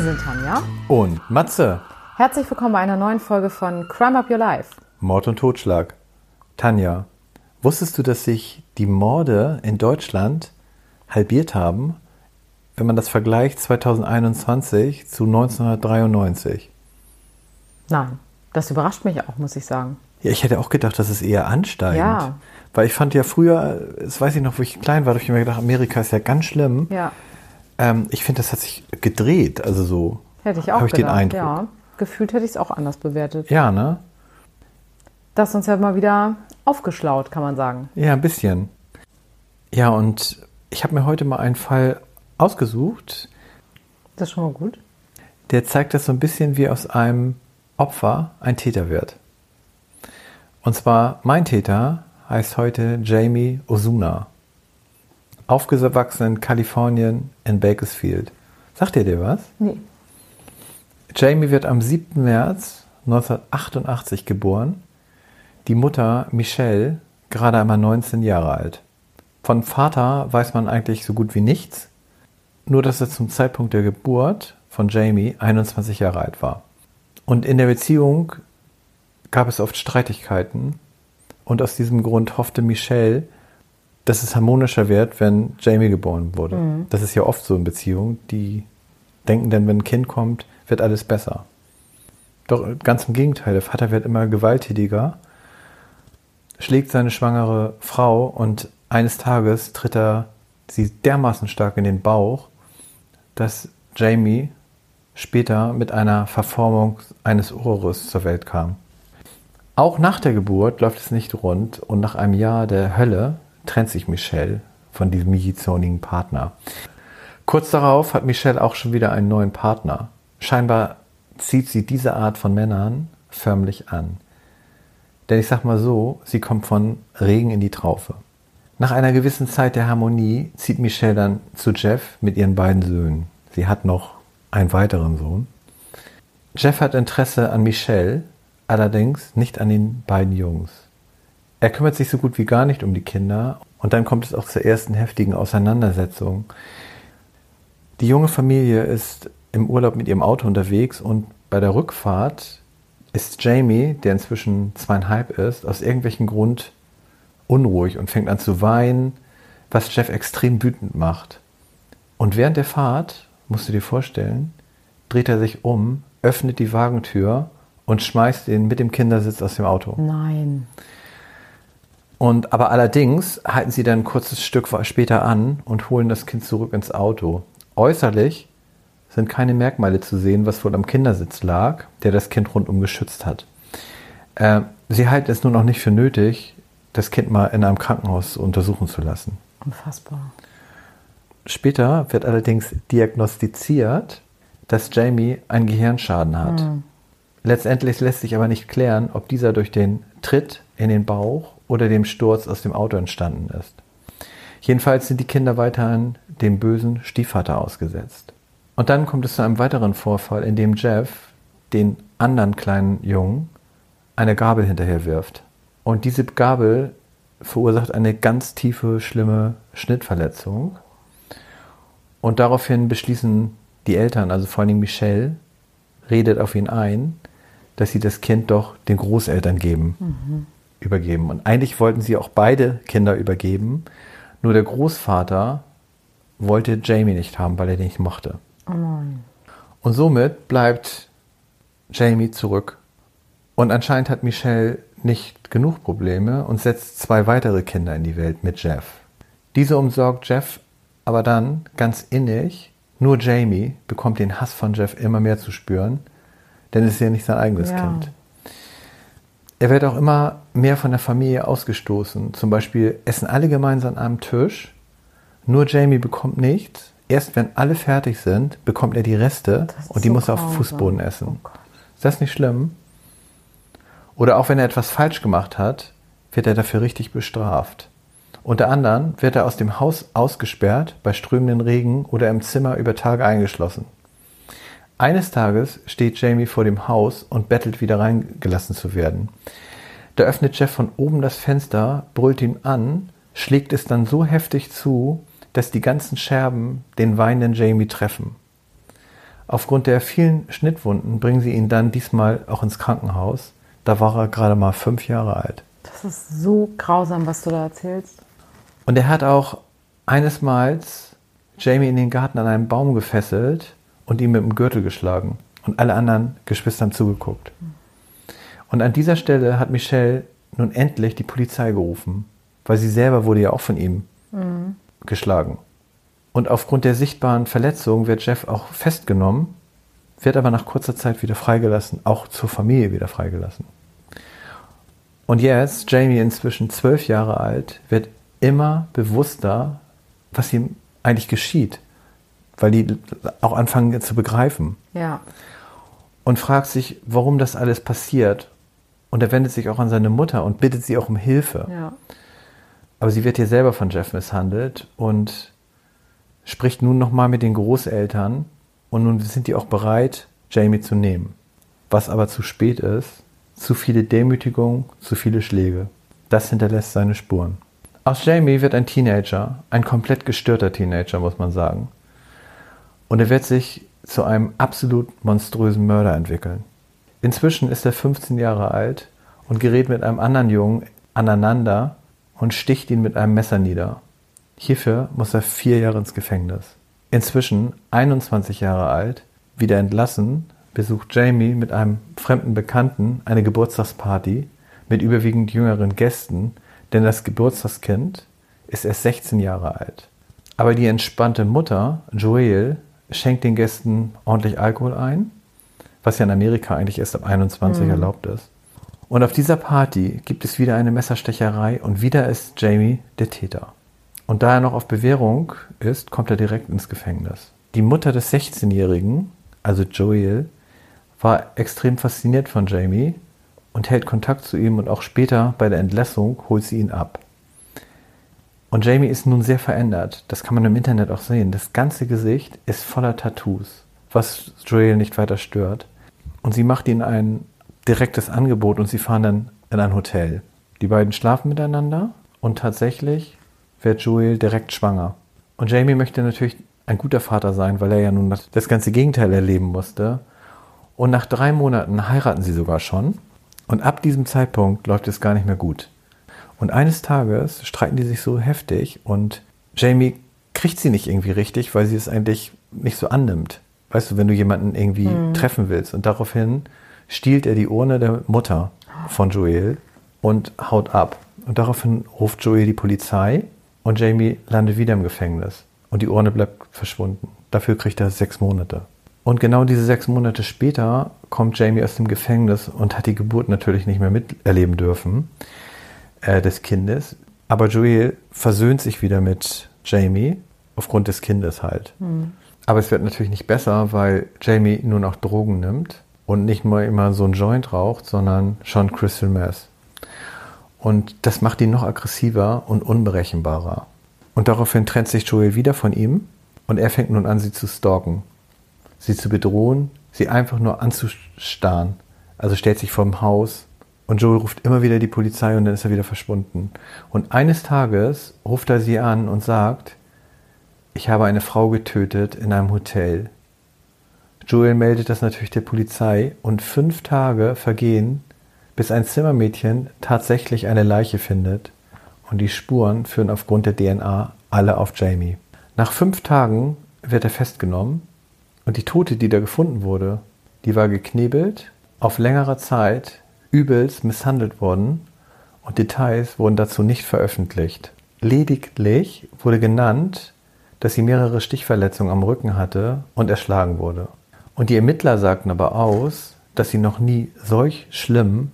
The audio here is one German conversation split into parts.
Wir sind Tanja. und Matze. Herzlich willkommen bei einer neuen Folge von Crime Up Your Life. Mord und Totschlag. Tanja, wusstest du, dass sich die Morde in Deutschland halbiert haben, wenn man das vergleicht 2021 zu 1993? Nein, das überrascht mich auch, muss ich sagen. Ja, ich hätte auch gedacht, das ist eher ansteigend. Ja. Weil ich fand ja früher, das weiß ich noch, wo ich klein war, da habe ich mir gedacht, Amerika ist ja ganz schlimm. Ja, Ähm, ich finde, das hat sich gedreht. Also so. hätte ich auch Habe ich gedacht. den Eindruck. Ja, gefühlt hätte ich es auch anders bewertet. Ja, ne? Das ist uns ja mal wieder aufgeschlaut, kann man sagen. Ja, ein bisschen. Ja, und ich habe mir heute mal einen Fall ausgesucht, Das ist schon mal gut. der zeigt das so ein bisschen, wie aus einem Opfer ein Täter wird. Und zwar, mein Täter heißt heute Jamie Osuna. Aufgewachsen in Kalifornien in Bakersfield. Sagt ihr dir was? Nee. Jamie wird am 7. März 1988 geboren. Die Mutter Michelle gerade einmal 19 Jahre alt. Von Vater weiß man eigentlich so gut wie nichts, nur dass er zum Zeitpunkt der Geburt von Jamie 21 Jahre alt war. Und in der Beziehung gab es oft Streitigkeiten und aus diesem Grund hoffte Michelle, dass es harmonischer wird, wenn Jamie geboren wurde. Das ist ja oft so in Beziehungen, die denken dann, wenn ein Kind kommt, wird alles besser. Doch ganz im Gegenteil, der Vater wird immer gewalttätiger, schlägt seine schwangere Frau und eines Tages tritt er sie dermaßen stark in den Bauch, dass Jamie später mit einer Verformung eines Ohres zur Welt kam. Auch nach der Geburt läuft es nicht rund und nach einem Jahr der Hölle trennt sich Michelle von diesem jähzornigen Partner. Kurz darauf hat Michelle auch schon wieder einen neuen Partner. Scheinbar zieht sie diese Art von Männern förmlich an. Denn ich sag mal so, sie kommt von Regen in die Traufe. Nach einer gewissen Zeit der Harmonie zieht Michelle dann zu Jeff mit ihren beiden Söhnen. Sie hat noch einen weiteren Sohn. Jeff hat Interesse an Michelle, allerdings nicht an den beiden Jungs. Er kümmert sich so gut wie gar nicht um die Kinder und dann kommt es auch zur ersten heftigen Auseinandersetzung. Die junge Familie ist im Urlaub mit ihrem Auto unterwegs und bei der Rückfahrt ist Jamie, der inzwischen zweieinhalb ist, aus irgendwelchem Grund unruhig und fängt an zu weinen, was Jeff extrem wütend macht. Und während der Fahrt, musst du dir vorstellen, dreht er sich um, öffnet die Wagentür und schmeißt ihn mit dem Kindersitz aus dem Auto. Nein. Und aber allerdings halten sie dann ein kurzes Stück später an und holen das Kind zurück ins Auto. Äußerlich sind keine Merkmale zu sehen, was wohl am Kindersitz lag, der das Kind rundum geschützt hat. Äh, sie halten es nun auch nicht für nötig, das Kind mal in einem Krankenhaus untersuchen zu lassen. Unfassbar. Später wird allerdings diagnostiziert, dass Jamie einen Gehirnschaden hat. Letztendlich lässt sich aber nicht klären, ob dieser durch den Tritt in den Bauch oder dem Sturz aus dem Auto entstanden ist. Jedenfalls sind die Kinder weiterhin dem bösen Stiefvater ausgesetzt. Und dann kommt es zu einem weiteren Vorfall, in dem Jeff den anderen kleinen Jungen eine Gabel hinterher wirft. Und diese Gabel verursacht eine ganz tiefe, schlimme Schnittverletzung. Und daraufhin beschließen die Eltern, also vor allem Michelle, redet auf ihn ein, dass sie das Kind doch den Großeltern geben, übergeben. Und eigentlich wollten sie auch beide Kinder übergeben, nur der Großvater wollte Jamie nicht haben, weil er den nicht mochte. Oh nein. Und somit bleibt Jamie zurück. Und anscheinend hat Michelle nicht genug Probleme und setzt zwei weitere Kinder in die Welt mit Jeff. Diese umsorgt Jeff aber dann ganz innig. Nur Jamie bekommt den Hass von Jeff immer mehr zu spüren, denn es ist ja nicht sein eigenes Ja. Kind. Er wird auch immer mehr von der Familie ausgestoßen. Zum Beispiel essen alle gemeinsam an einem Tisch. Nur Jamie bekommt nichts. Erst wenn alle fertig sind, bekommt er die Reste und die so muss er auf. Fußboden essen. Oh. Ist das nicht schlimm? Oder auch wenn er etwas falsch gemacht hat, wird er dafür richtig bestraft. Unter anderem wird er aus dem Haus ausgesperrt, bei strömenden Regen oder im Zimmer über Tage eingeschlossen. Eines Tages steht Jamie vor dem Haus und bettelt wieder reingelassen zu werden. Da öffnet Jeff von oben das Fenster, brüllt ihn an, schlägt es dann so heftig zu, dass die ganzen Scherben den weinenden Jamie treffen. Aufgrund der vielen Schnittwunden bringen sie ihn dann diesmal auch ins Krankenhaus. Da war er gerade mal fünf Jahre alt. Das ist so grausam, was du da erzählst. Und er hat auch eines Mals Jamie in den Garten an einen Baum gefesselt und ihn mit dem Gürtel geschlagen. Und alle anderen Geschwister haben zugeguckt. Und an dieser Stelle hat Michelle nun endlich die Polizei gerufen, weil sie selber wurde ja auch von ihm mhm. geschlagen. Und aufgrund der sichtbaren Verletzung wird Jeff auch festgenommen, wird aber nach kurzer Zeit wieder freigelassen, auch zur Familie wieder freigelassen. Und jetzt, Jamie inzwischen zwölf Jahre alt, wird immer bewusster, was ihm eigentlich geschieht, weil die auch anfangen zu begreifen. Ja. Und fragt sich, warum das alles passiert. Und er wendet sich auch an seine Mutter und bittet sie auch um Hilfe. Ja. Aber sie wird hier selber von Jeff misshandelt und spricht nun nochmal mit den Großeltern und nun sind die auch bereit, Jamie zu nehmen. Was aber zu spät ist, zu viele Demütigungen, zu viele Schläge. Das hinterlässt seine Spuren. Aus Jamie wird ein Teenager, ein komplett gestörter Teenager, muss man sagen. Und er wird sich zu einem absolut monströsen Mörder entwickeln. Inzwischen ist er 15 Jahre alt und gerät mit einem anderen Jungen aneinander und sticht ihn mit einem Messer nieder. Hierfür muss er vier Jahre ins Gefängnis. Inzwischen 21 Jahre alt, wieder entlassen, besucht Jamie mit einem fremden Bekannten eine Geburtstagsparty mit überwiegend jüngeren Gästen, denn das Geburtstagskind ist erst 16 Jahre alt. Aber die entspannte Mutter, Joelle, schenkt den Gästen ordentlich Alkohol ein, was ja in Amerika eigentlich erst ab 21 mhm. erlaubt ist. Und auf dieser Party gibt es wieder eine Messerstecherei und wieder ist Jamie der Täter. Und da er noch auf Bewährung ist, kommt er direkt ins Gefängnis. Die Mutter des 16-Jährigen, also Joel, war extrem fasziniert von Jamie und hält Kontakt zu ihm und auch später bei der Entlassung holt sie ihn ab. Und Jamie ist nun sehr verändert. Das kann man im Internet auch sehen. Das ganze Gesicht ist voller Tattoos, was Joel nicht weiter stört. Und sie macht ihm ein direktes Angebot und sie fahren dann in ein Hotel. Die beiden schlafen miteinander und tatsächlich wird Joel direkt schwanger. Und Jamie möchte natürlich ein guter Vater sein, weil er ja nun das ganze Gegenteil erleben musste. Und nach drei Monaten heiraten sie sogar schon. Und ab diesem Zeitpunkt läuft es gar nicht mehr gut. Und eines Tages streiten die sich so heftig und Jamie kriegt sie nicht irgendwie richtig, weil sie es eigentlich nicht so annimmt. Weißt du, wenn du jemanden irgendwie mhm. treffen willst. Und daraufhin stiehlt er die Urne der Mutter von Joel und haut ab. Und daraufhin ruft Joel die Polizei und Jamie landet wieder im Gefängnis und die Urne bleibt verschwunden. Dafür kriegt er sechs Monate. Und genau diese sechs Monate später kommt Jamie aus dem Gefängnis und hat die Geburt natürlich nicht mehr miterleben dürfen äh, des Kindes. Aber Joel versöhnt sich wieder mit Jamie aufgrund des Kindes halt. Mhm. Aber es wird natürlich nicht besser, weil Jamie nun auch Drogen nimmt und nicht nur immer so ein Joint raucht, sondern schon Crystal Meth. Und das macht ihn noch aggressiver und unberechenbarer. Und daraufhin trennt sich Joel wieder von ihm und er fängt nun an, sie zu stalken, sie zu bedrohen, sie einfach nur anzustarren. Also stellt sich vorm Haus und Joel ruft immer wieder die Polizei und dann ist er wieder verschwunden. Und eines Tages ruft er sie an und sagt, ich habe eine Frau getötet in einem Hotel. Joel meldet das natürlich der Polizei und fünf Tage vergehen, bis ein Zimmermädchen tatsächlich eine Leiche findet und die Spuren führen aufgrund der DNA alle auf Jamie. Nach fünf Tagen wird er festgenommen und die Tote, die da gefunden wurde, die war geknebelt, auf längere Zeit übelst misshandelt worden und Details wurden dazu nicht veröffentlicht. Lediglich wurde genannt, dass sie mehrere Stichverletzungen am Rücken hatte und erschlagen wurde. Und die Ermittler sagten aber aus, dass sie noch nie solch schlimm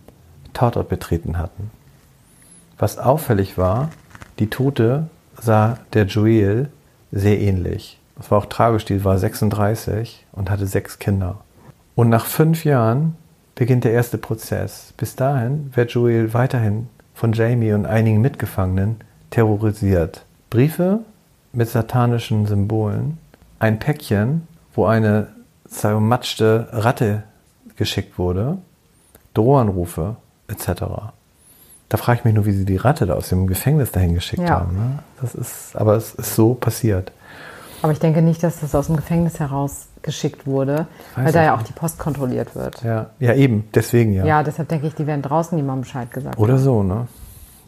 Tatort betreten hatten. Was auffällig war, die Tote sah der Joel sehr ähnlich. Das war auch tragisch, die war 36 und hatte sechs Kinder. Und nach fünf Jahren beginnt der erste Prozess. Bis dahin wird Joel weiterhin von Jamie und einigen Mitgefangenen terrorisiert. Briefe mit satanischen Symbolen, ein Päckchen, wo eine zermatschte Ratte geschickt wurde, Drohanrufe, etc. Da frage ich mich nur, wie sie die Ratte da aus dem Gefängnis dahin geschickt ja. haben. Ne? Das ist, aber es ist so passiert. Aber ich denke nicht, dass das aus dem Gefängnis heraus geschickt wurde, Weiß weil da ja auch die Post kontrolliert wird. Ja, ja eben, deswegen ja. Ja, deshalb denke ich, die werden draußen niemandem Bescheid gesagt. Oder so, ne?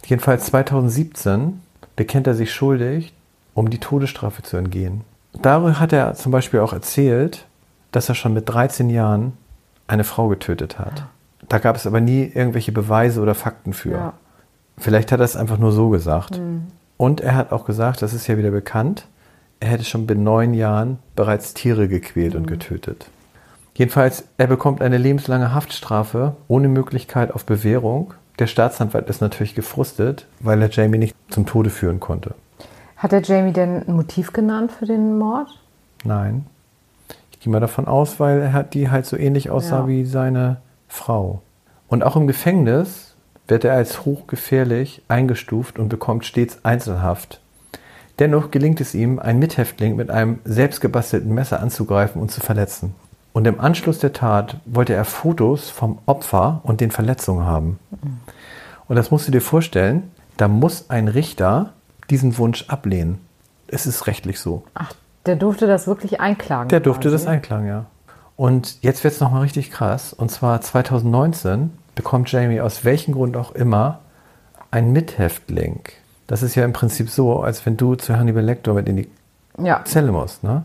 Jedenfalls 2017 bekennt er sich schuldig, um die Todesstrafe zu entgehen. Darüber hat er zum Beispiel auch erzählt, dass er schon mit 13 Jahren eine Frau getötet hat. Da gab es aber nie irgendwelche Beweise oder Fakten für. Ja. Vielleicht hat er es einfach nur so gesagt. Und er hat auch gesagt, das ist ja wieder bekannt, er hätte schon mit neun Jahren bereits Tiere gequält und getötet. Jedenfalls, er bekommt eine lebenslange Haftstrafe ohne Möglichkeit auf Bewährung. Der Staatsanwalt ist natürlich gefrustet, weil er Jamie nicht zum Tode führen konnte. Hat der Jamie denn ein Motiv genannt für den Mord? Nein. Ich gehe mal davon aus, weil er hat die halt so ähnlich aussah Ja. wie seine Frau. Und auch im Gefängnis wird er als hochgefährlich eingestuft und bekommt stets Einzelhaft. Dennoch gelingt es ihm, einen Mithäftling mit einem selbstgebastelten Messer anzugreifen und zu verletzen. Und im Anschluss der Tat wollte er Fotos vom Opfer und den Verletzungen haben. Und das musst du dir vorstellen, da muss ein Richter diesen Wunsch ablehnen. Es ist rechtlich so. Ach, der durfte das wirklich einklagen. Der durfte quasi. das einklagen, ja. Und jetzt wird es nochmal richtig krass. Und zwar 2019 bekommt Jamie aus welchem Grund auch immer ein Mithäftling. Das ist ja im Prinzip so, als wenn du zu Hannibal Lecter mit in die Ja, Zelle musst. Ne?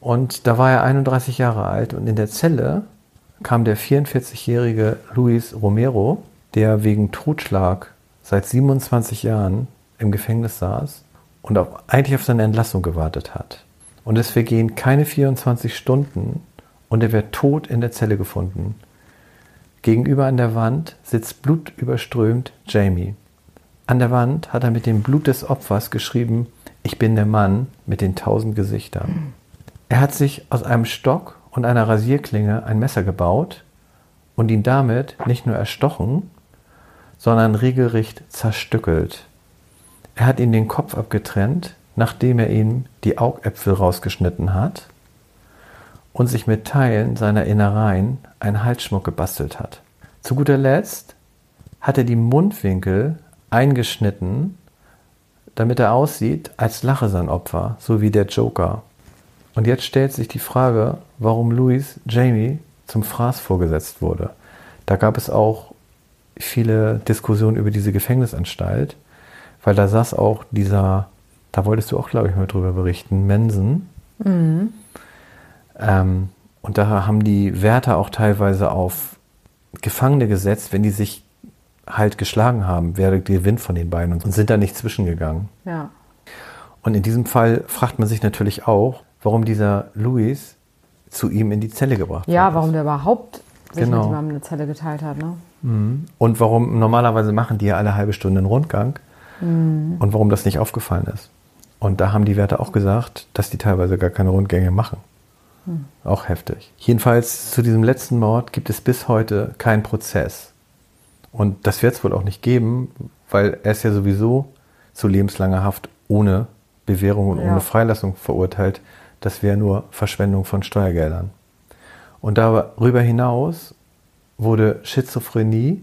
Und da war er 31 Jahre alt und in der Zelle kam der 44-jährige Luis Romero, der wegen Totschlag seit 27 Jahren im Gefängnis saß und auf, eigentlich auf seine Entlassung gewartet hat. Und es vergehen keine 24 Stunden und er wird tot in der Zelle gefunden. Gegenüber an der Wand sitzt blutüberströmt Jamie. An der Wand hat er mit dem Blut des Opfers geschrieben, ich bin der Mann mit den tausend Gesichtern. Er hat sich aus einem Stock und einer Rasierklinge ein Messer gebaut und ihn damit nicht nur erstochen, sondern regelrecht zerstückelt. Er hat ihm den Kopf abgetrennt, nachdem er ihm die Augäpfel rausgeschnitten hat und sich mit Teilen seiner Innereien einen Halsschmuck gebastelt hat. Zu guter Letzt hat er die Mundwinkel eingeschnitten, damit er aussieht, als lache sein Opfer, so wie der Joker. Und jetzt stellt sich die Frage, warum Louis Jamie zum Fraß vorgesetzt wurde. Da gab es auch viele Diskussionen über diese Gefängnisanstalt, weil da saß auch dieser, da wolltest du auch, glaube ich, mal drüber berichten, Mensen. Ähm, und da haben die Wärter auch teilweise auf Gefangene gesetzt, wenn die sich halt geschlagen haben, wer gewinnt von den beiden und sind da nicht zwischengegangen. ja. Und in diesem Fall fragt man sich natürlich auch, warum dieser Louis zu ihm in die Zelle gebracht Ja, worden warum der überhaupt sich Genau. mit jemandem eine Zelle geteilt hat, ne? Und warum normalerweise machen die ja alle halbe Stunde einen Rundgang und warum das nicht aufgefallen ist. Und da haben die Wärter auch gesagt, dass die teilweise gar keine Rundgänge machen. Auch heftig. Jedenfalls zu diesem letzten Mord gibt es bis heute keinen Prozess. Und das wird es wohl auch nicht geben, weil er ist ja sowieso zu lebenslanger Haft ohne Bewährung und Ja. ohne Freilassung verurteilt. Das wäre nur Verschwendung von Steuergeldern. Und darüber hinaus wurde Schizophrenie,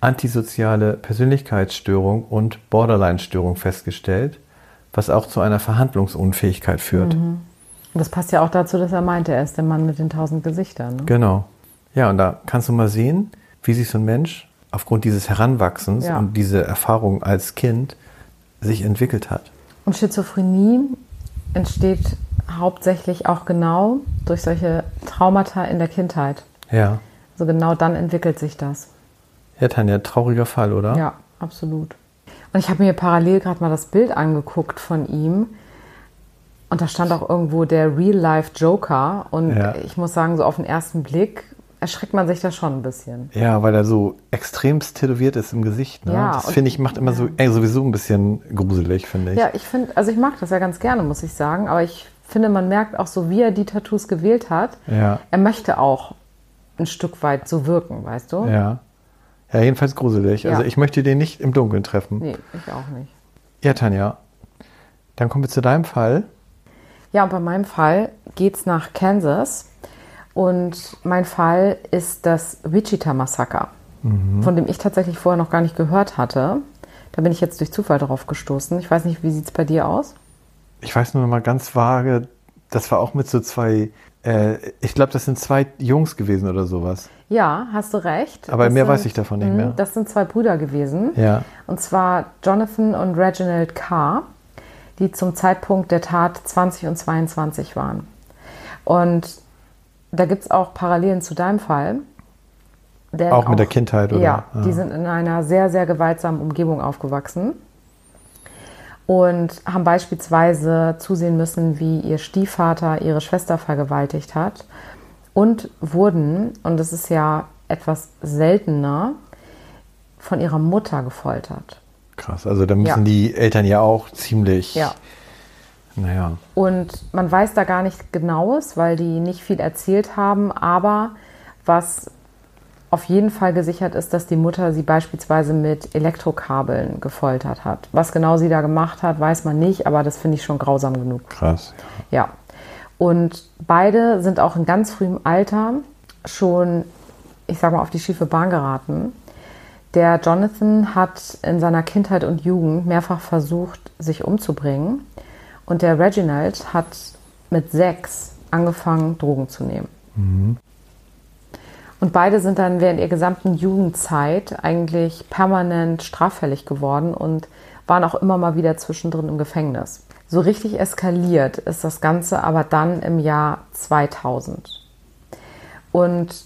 antisoziale Persönlichkeitsstörung und Borderline-Störung festgestellt, was auch zu einer Verhandlungsunfähigkeit führt. Und das passt ja auch dazu, dass er meinte, er ist der Mann mit den tausend Gesichtern. Ne? Genau. Ja, und da kannst du mal sehen, wie sich so ein Mensch aufgrund dieses Heranwachsens Ja. und diese Erfahrung als Kind sich entwickelt hat. Und Schizophrenie entsteht hauptsächlich auch genau durch solche Traumata in der Kindheit. Ja. Also genau dann entwickelt sich das. Ja, Tanja, trauriger Fall, oder? Ja, absolut. Und ich habe mir parallel gerade mal das Bild angeguckt von ihm. Und da stand auch irgendwo der Real-Life Joker. Und Ja. ich muss sagen, so auf den ersten Blick erschreckt man sich da schon ein bisschen. Ja, weil er so extremst tätowiert ist im Gesicht. Ne? Ja, das finde ich, macht immer so, ey, sowieso ein bisschen gruselig, finde ich. Ja, ich finde, also ich mag das ja ganz gerne, muss ich sagen. Aber ich finde, man merkt auch so, wie er die Tattoos gewählt hat. Ja. Er möchte auch ein Stück weit so wirken, weißt du? Ja. Ja, jedenfalls gruselig. Ja. Also ich möchte den nicht im Dunkeln treffen. Nee, ich auch nicht. Ja, Tanja. Dann kommen wir zu deinem Fall. Ja, und bei meinem Fall geht's nach Kansas. Und mein Fall ist das Wichita-Massaker, von dem ich tatsächlich vorher noch gar nicht gehört hatte. Da bin ich jetzt durch Zufall drauf gestoßen. Ich weiß nicht, wie sieht's bei dir aus? ich weiß nur noch mal ganz vage, das war auch mit so zwei, äh, ich glaube, das sind zwei Jungs gewesen oder sowas. Ja, hast du recht. Aber Das mehr sind- weiß ich davon nicht Mhm, mehr. Das sind zwei Brüder gewesen. Ja. Und zwar Jonathan und Reginald Carr, die zum Zeitpunkt der Tat 20 und 22 waren. Und da gibt es auch Parallelen zu deinem Fall. Auch mit der Kindheit, oder? Ja, Ah. die sind in einer sehr, sehr gewaltsamen Umgebung aufgewachsen und haben beispielsweise zusehen müssen, wie ihr Stiefvater ihre Schwester vergewaltigt hat und wurden, und das ist ja etwas seltener, von ihrer Mutter gefoltert. Krass. Also da müssen Ja. die Eltern ja auch ziemlich. Ja. Naja. Und man weiß da gar nicht genaues, weil die nicht viel erzählt haben, aber was auf jeden Fall gesichert ist, dass die Mutter sie beispielsweise mit Elektrokabeln gefoltert hat. Was genau sie da gemacht hat, weiß man nicht, aber das finde ich schon grausam genug. Krass. Ja. Und beide sind auch in ganz frühem Alter schon, ich sag mal, auf die schiefe Bahn geraten. Der Jonathan hat in seiner Kindheit und Jugend mehrfach versucht, sich umzubringen. Und der Reginald hat mit sechs angefangen, Drogen zu nehmen. Und beide sind dann während ihrer gesamten Jugendzeit eigentlich permanent straffällig geworden und waren auch immer mal wieder zwischendrin im Gefängnis. So richtig eskaliert ist das Ganze aber dann im Jahr 2000. Und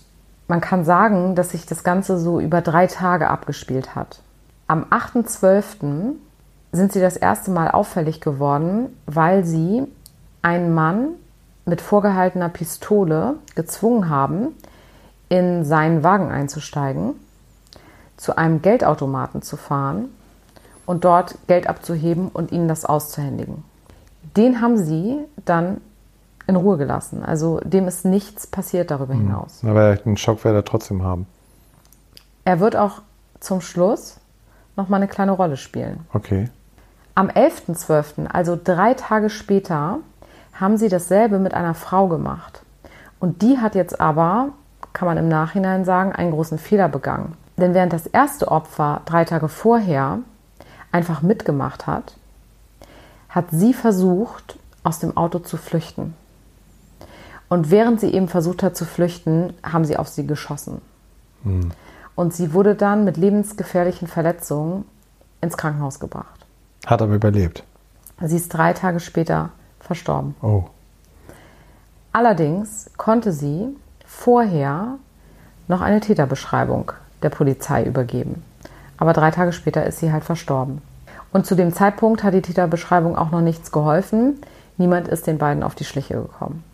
man kann sagen, dass sich das Ganze so über drei Tage abgespielt hat. Am 8.12. sind sie das erste Mal auffällig geworden, weil sie einen Mann mit vorgehaltener Pistole gezwungen haben, in seinen Wagen einzusteigen, zu einem Geldautomaten zu fahren und dort Geld abzuheben und ihnen das auszuhändigen. Den haben sie dann in Ruhe gelassen. Also dem ist nichts passiert darüber hinaus. Aber einen Schock wird er trotzdem haben. Er wird auch zum Schluss noch mal eine kleine Rolle spielen. Okay. Am 11.12., also drei Tage später, haben sie dasselbe mit einer Frau gemacht. Und die hat jetzt aber, kann man im Nachhinein sagen, einen großen Fehler begangen. Denn während das erste Opfer drei Tage vorher einfach mitgemacht hat, hat sie versucht, aus dem Auto zu flüchten. Und während sie eben versucht hat zu flüchten, haben sie auf sie geschossen. Und sie wurde dann mit lebensgefährlichen Verletzungen ins Krankenhaus gebracht. Hat aber überlebt. Sie ist drei Tage später verstorben. Oh. Allerdings konnte sie vorher noch eine Täterbeschreibung der Polizei übergeben. Aber drei Tage später ist sie halt verstorben. Und zu dem Zeitpunkt hat die Täterbeschreibung auch noch nichts geholfen. Niemand ist den beiden auf die Schliche gekommen.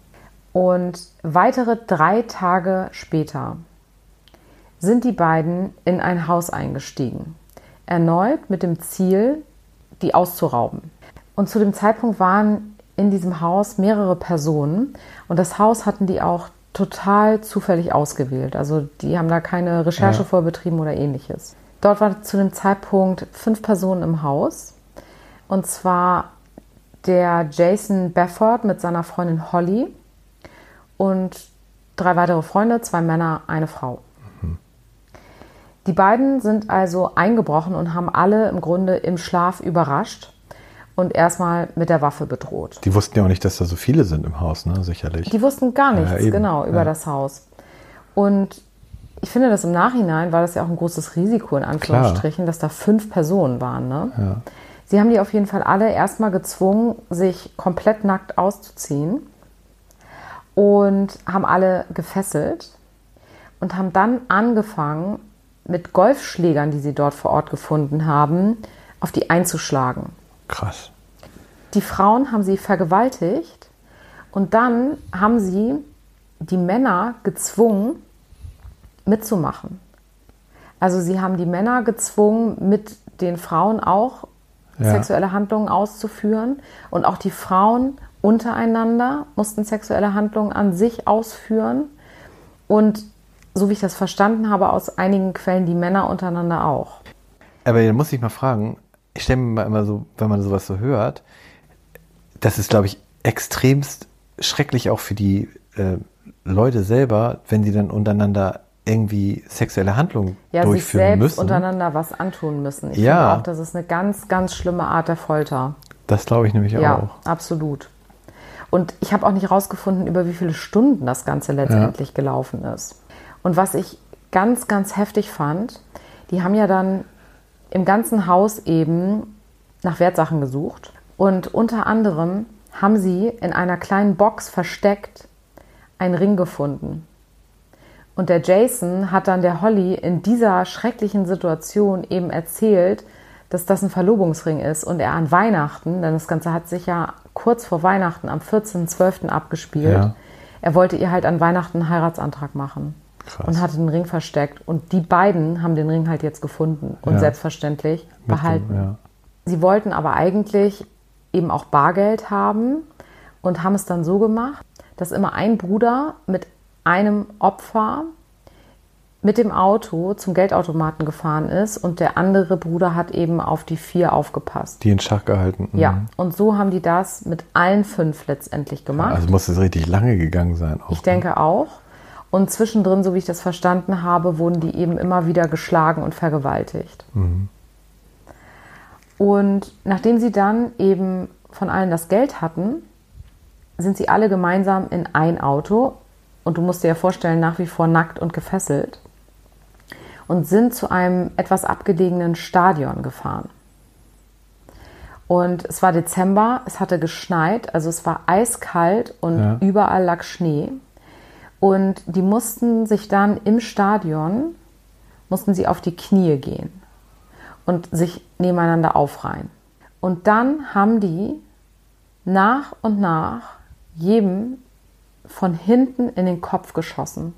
Und weitere drei Tage später sind die beiden in ein Haus eingestiegen. Erneut mit dem Ziel, die auszurauben. Und zu dem Zeitpunkt waren in diesem Haus mehrere Personen und das Haus hatten die auch total zufällig ausgewählt. Also die haben da keine Recherche Ja. vorbetrieben oder ähnliches. Dort waren zu dem Zeitpunkt fünf Personen im Haus. Und zwar der Jason Bafford mit seiner Freundin Holly und drei weitere Freunde, zwei Männer, eine Frau. Die beiden sind also eingebrochen und haben alle im Grunde im Schlaf überrascht und erstmal mit der Waffe bedroht. Die wussten ja auch nicht, dass da so viele sind im Haus, ne? Sicherlich. Die wussten gar nichts Ja, genau über Ja. das Haus. Und ich finde das im Nachhinein war das ja auch ein großes Risiko in Anführungsstrichen, dass da fünf Personen waren. Ne? Ja. Sie haben die auf jeden Fall alle erstmal gezwungen, sich komplett nackt auszuziehen und haben alle gefesselt und haben dann angefangen, mit Golfschlägern, die sie dort vor Ort gefunden haben, auf die einzuschlagen. Krass. Die Frauen haben sie vergewaltigt und dann haben sie die Männer gezwungen, mitzumachen. Also sie haben die Männer gezwungen, mit den Frauen auch Ja. sexuelle Handlungen auszuführen und auch die Frauen untereinander mussten sexuelle Handlungen an sich ausführen und so wie ich das verstanden habe aus einigen Quellen die Männer untereinander auch. Aber da muss ich mal fragen, ich stelle mir mal immer so, wenn man sowas so hört, das ist, glaube ich, extremst schrecklich auch für die äh, Leute selber, wenn die dann untereinander irgendwie sexuelle Handlungen ja, sich durchführen selbst müssen. untereinander was antun müssen. Ich Ja. finde auch, das ist eine ganz, ganz schlimme Art der Folter. Das glaube ich nämlich Ja, auch. absolut. Und ich habe auch nicht rausgefunden, über wie viele Stunden das Ganze letztendlich gelaufen ist. Und was ich ganz, ganz heftig fand, die haben ja dann im ganzen Haus eben nach Wertsachen gesucht. Und unter anderem haben sie in einer kleinen Box versteckt einen Ring gefunden. Und der Jason hat dann der Holly in dieser schrecklichen Situation eben erzählt, dass das ein Verlobungsring ist und er an Weihnachten, denn das Ganze hat sich ja kurz vor Weihnachten am 14.12. abgespielt, Ja. er wollte ihr halt an Weihnachten einen Heiratsantrag machen Krass. und hatte den Ring versteckt. Und die beiden haben den Ring halt jetzt gefunden und Ja. selbstverständlich behalten. Dem, ja. Sie wollten aber eigentlich eben auch Bargeld haben und haben es dann so gemacht, dass immer ein Bruder mit einem Opfer mit dem Auto zum Geldautomaten gefahren ist und der andere Bruder hat eben auf die vier aufgepasst. Die in Schach gehalten. Mhm. Ja, und so haben die das mit allen fünf letztendlich gemacht. Also muss es richtig lange gegangen sein. Auch, Ich denke auch. Und zwischendrin, so wie ich das verstanden habe, wurden die eben immer wieder geschlagen und vergewaltigt. Und nachdem sie dann eben von allen das Geld hatten, sind sie alle gemeinsam in ein Auto. Und du musst dir ja vorstellen, nach wie vor nackt und gefesselt. Und sind zu einem etwas abgelegenen Stadion gefahren. Und es war Dezember, es hatte geschneit, also es war eiskalt und Ja. überall lag Schnee. Und die mussten sich dann im Stadion, mussten sie auf die Knie gehen und sich nebeneinander aufreihen. Und dann haben die nach und nach jedem von hinten in den Kopf geschossen.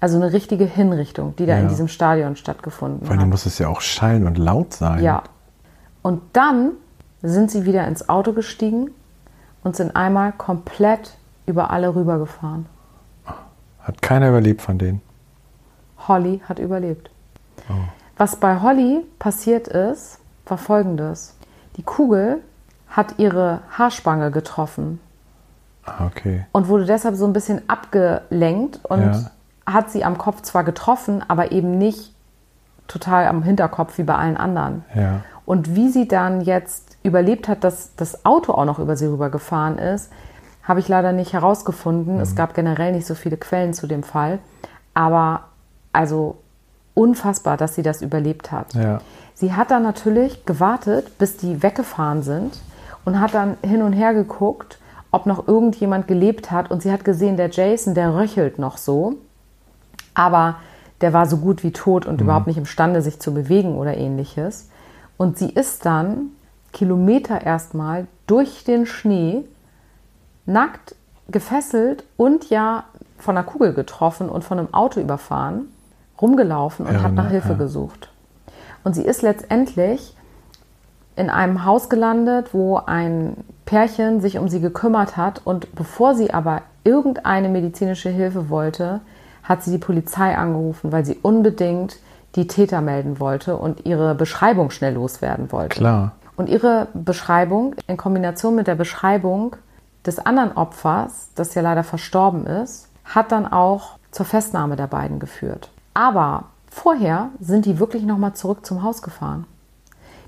Also eine richtige Hinrichtung, die da in Ja. diesem Stadion stattgefunden Vor allem hat. muss es ja auch schallen und laut sein. Ja. Und dann sind sie wieder ins Auto gestiegen und sind einmal komplett über alle rübergefahren. Hat keiner überlebt von denen. Holly hat überlebt. Was bei Holly passiert ist, war folgendes. Die Kugel hat ihre Haarspange getroffen Ah, okay. und wurde deshalb so ein bisschen abgelenkt und Ja. hat sie am Kopf zwar getroffen, aber eben nicht total am Hinterkopf wie bei allen anderen. Ja. Und wie sie dann jetzt überlebt hat, dass das Auto auch noch über sie rübergefahren ist, habe ich leider nicht herausgefunden. Mhm. Es gab generell nicht so viele Quellen zu dem Fall. Aber also unfassbar, dass sie das überlebt hat. Ja. Sie hat dann natürlich gewartet, bis die weggefahren sind und hat dann hin und her geguckt, ob noch irgendjemand gelebt hat. Und sie hat gesehen, der Jason, der röchelt noch so. Aber der war so gut wie tot und überhaupt nicht imstande, sich zu bewegen oder ähnliches. Und sie ist dann Kilometer erstmal durch den Schnee, nackt, gefesselt und ja von einer Kugel getroffen und von einem Auto überfahren, rumgelaufen und Irre, hat nach ne? Hilfe Ja. gesucht. Und sie ist letztendlich in einem Haus gelandet, wo ein Pärchen sich um sie gekümmert hat. Und bevor sie aber irgendeine medizinische Hilfe wollte, hat sie die Polizei angerufen, weil sie unbedingt die Täter melden wollte und ihre Beschreibung schnell loswerden wollte. Klar. Und ihre Beschreibung in Kombination mit der Beschreibung des anderen Opfers, das ja leider verstorben ist, hat dann auch zur Festnahme der beiden geführt. Aber vorher sind die wirklich nochmal zurück zum Haus gefahren.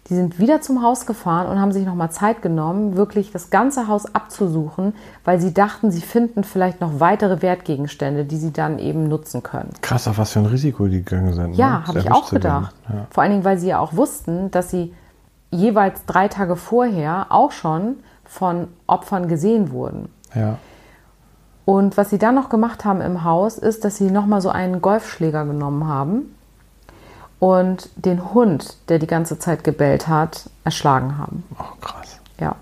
Die sind wieder zum Haus gefahren und haben sich nochmal Zeit genommen, wirklich das ganze Haus abzusuchen, weil sie dachten, sie finden vielleicht noch weitere Wertgegenstände, die sie dann eben nutzen können. Krass, auf was für ein Risiko die gegangen sind. Ja, ne? habe ich auch gedacht. Ja. Vor allen Dingen, weil sie ja auch wussten, dass sie jeweils drei Tage vorher auch schon von Opfern gesehen wurden. ja. Und was sie dann noch gemacht haben im Haus, ist, dass sie nochmal so einen Golfschläger genommen haben und den Hund, der die ganze Zeit gebellt hat, erschlagen haben. Oh, krass. Ja.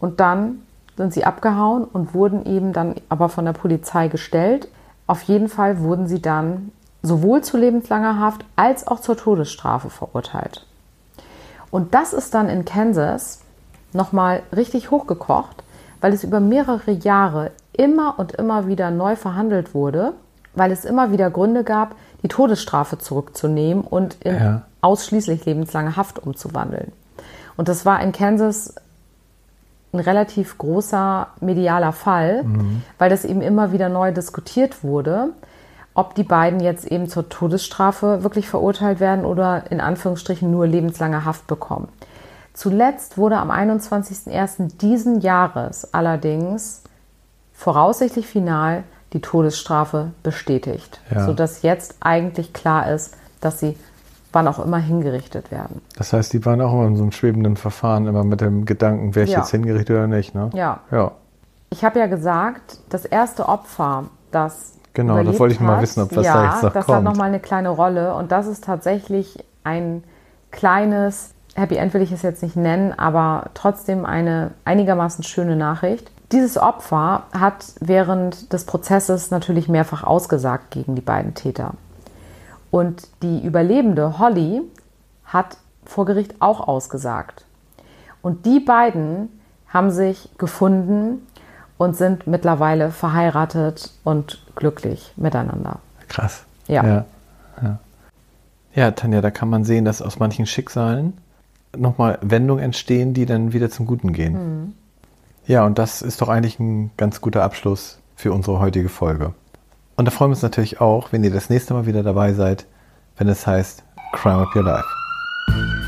Und dann sind sie abgehauen und wurden eben dann aber von der Polizei gestellt. Auf jeden Fall wurden sie dann sowohl zu lebenslanger Haft als auch zur Todesstrafe verurteilt. Und das ist dann in Kansas nochmal richtig hochgekocht, weil es über mehrere Jahre immer und immer wieder neu verhandelt wurde, weil es immer wieder Gründe gab, die Todesstrafe zurückzunehmen und in Ja. ausschließlich lebenslange Haft umzuwandeln. Und das war in Kansas ein relativ großer medialer Fall, weil das eben immer wieder neu diskutiert wurde, ob die beiden jetzt eben zur Todesstrafe wirklich verurteilt werden oder in Anführungsstrichen nur lebenslange Haft bekommen. Zuletzt wurde am 21.01. diesen Jahres allerdings voraussichtlich final die Todesstrafe bestätigt, Ja. sodass jetzt eigentlich klar ist, dass sie wann auch immer hingerichtet werden. Das heißt, die waren auch immer in so einem schwebenden Verfahren, immer mit dem Gedanken, wäre ich Ja. jetzt hingerichtet oder nicht, ne? Ja, Ja. ich habe ja gesagt, das erste Opfer, das Genau, das wollte ich mal hat, wissen, ob was ja, da jetzt noch das kommt. hat nochmal eine kleine Rolle und das ist tatsächlich ein kleines Happy End will ich es jetzt nicht nennen, aber trotzdem eine einigermaßen schöne Nachricht. Dieses Opfer hat während des Prozesses natürlich mehrfach ausgesagt gegen die beiden Täter. Und die Überlebende Holly hat vor Gericht auch ausgesagt. Und die beiden haben sich gefunden und sind mittlerweile verheiratet und glücklich miteinander. Krass. Ja. ja. Ja. Ja, Tanja, da kann man sehen, dass aus manchen Schicksalen nochmal Wendungen entstehen, die dann wieder zum Guten gehen. Mhm. Ja, und das ist doch eigentlich ein ganz guter Abschluss für unsere heutige Folge. Und da freuen wir uns natürlich auch, wenn ihr das nächste Mal wieder dabei seid, wenn es heißt Crime Up Your Life.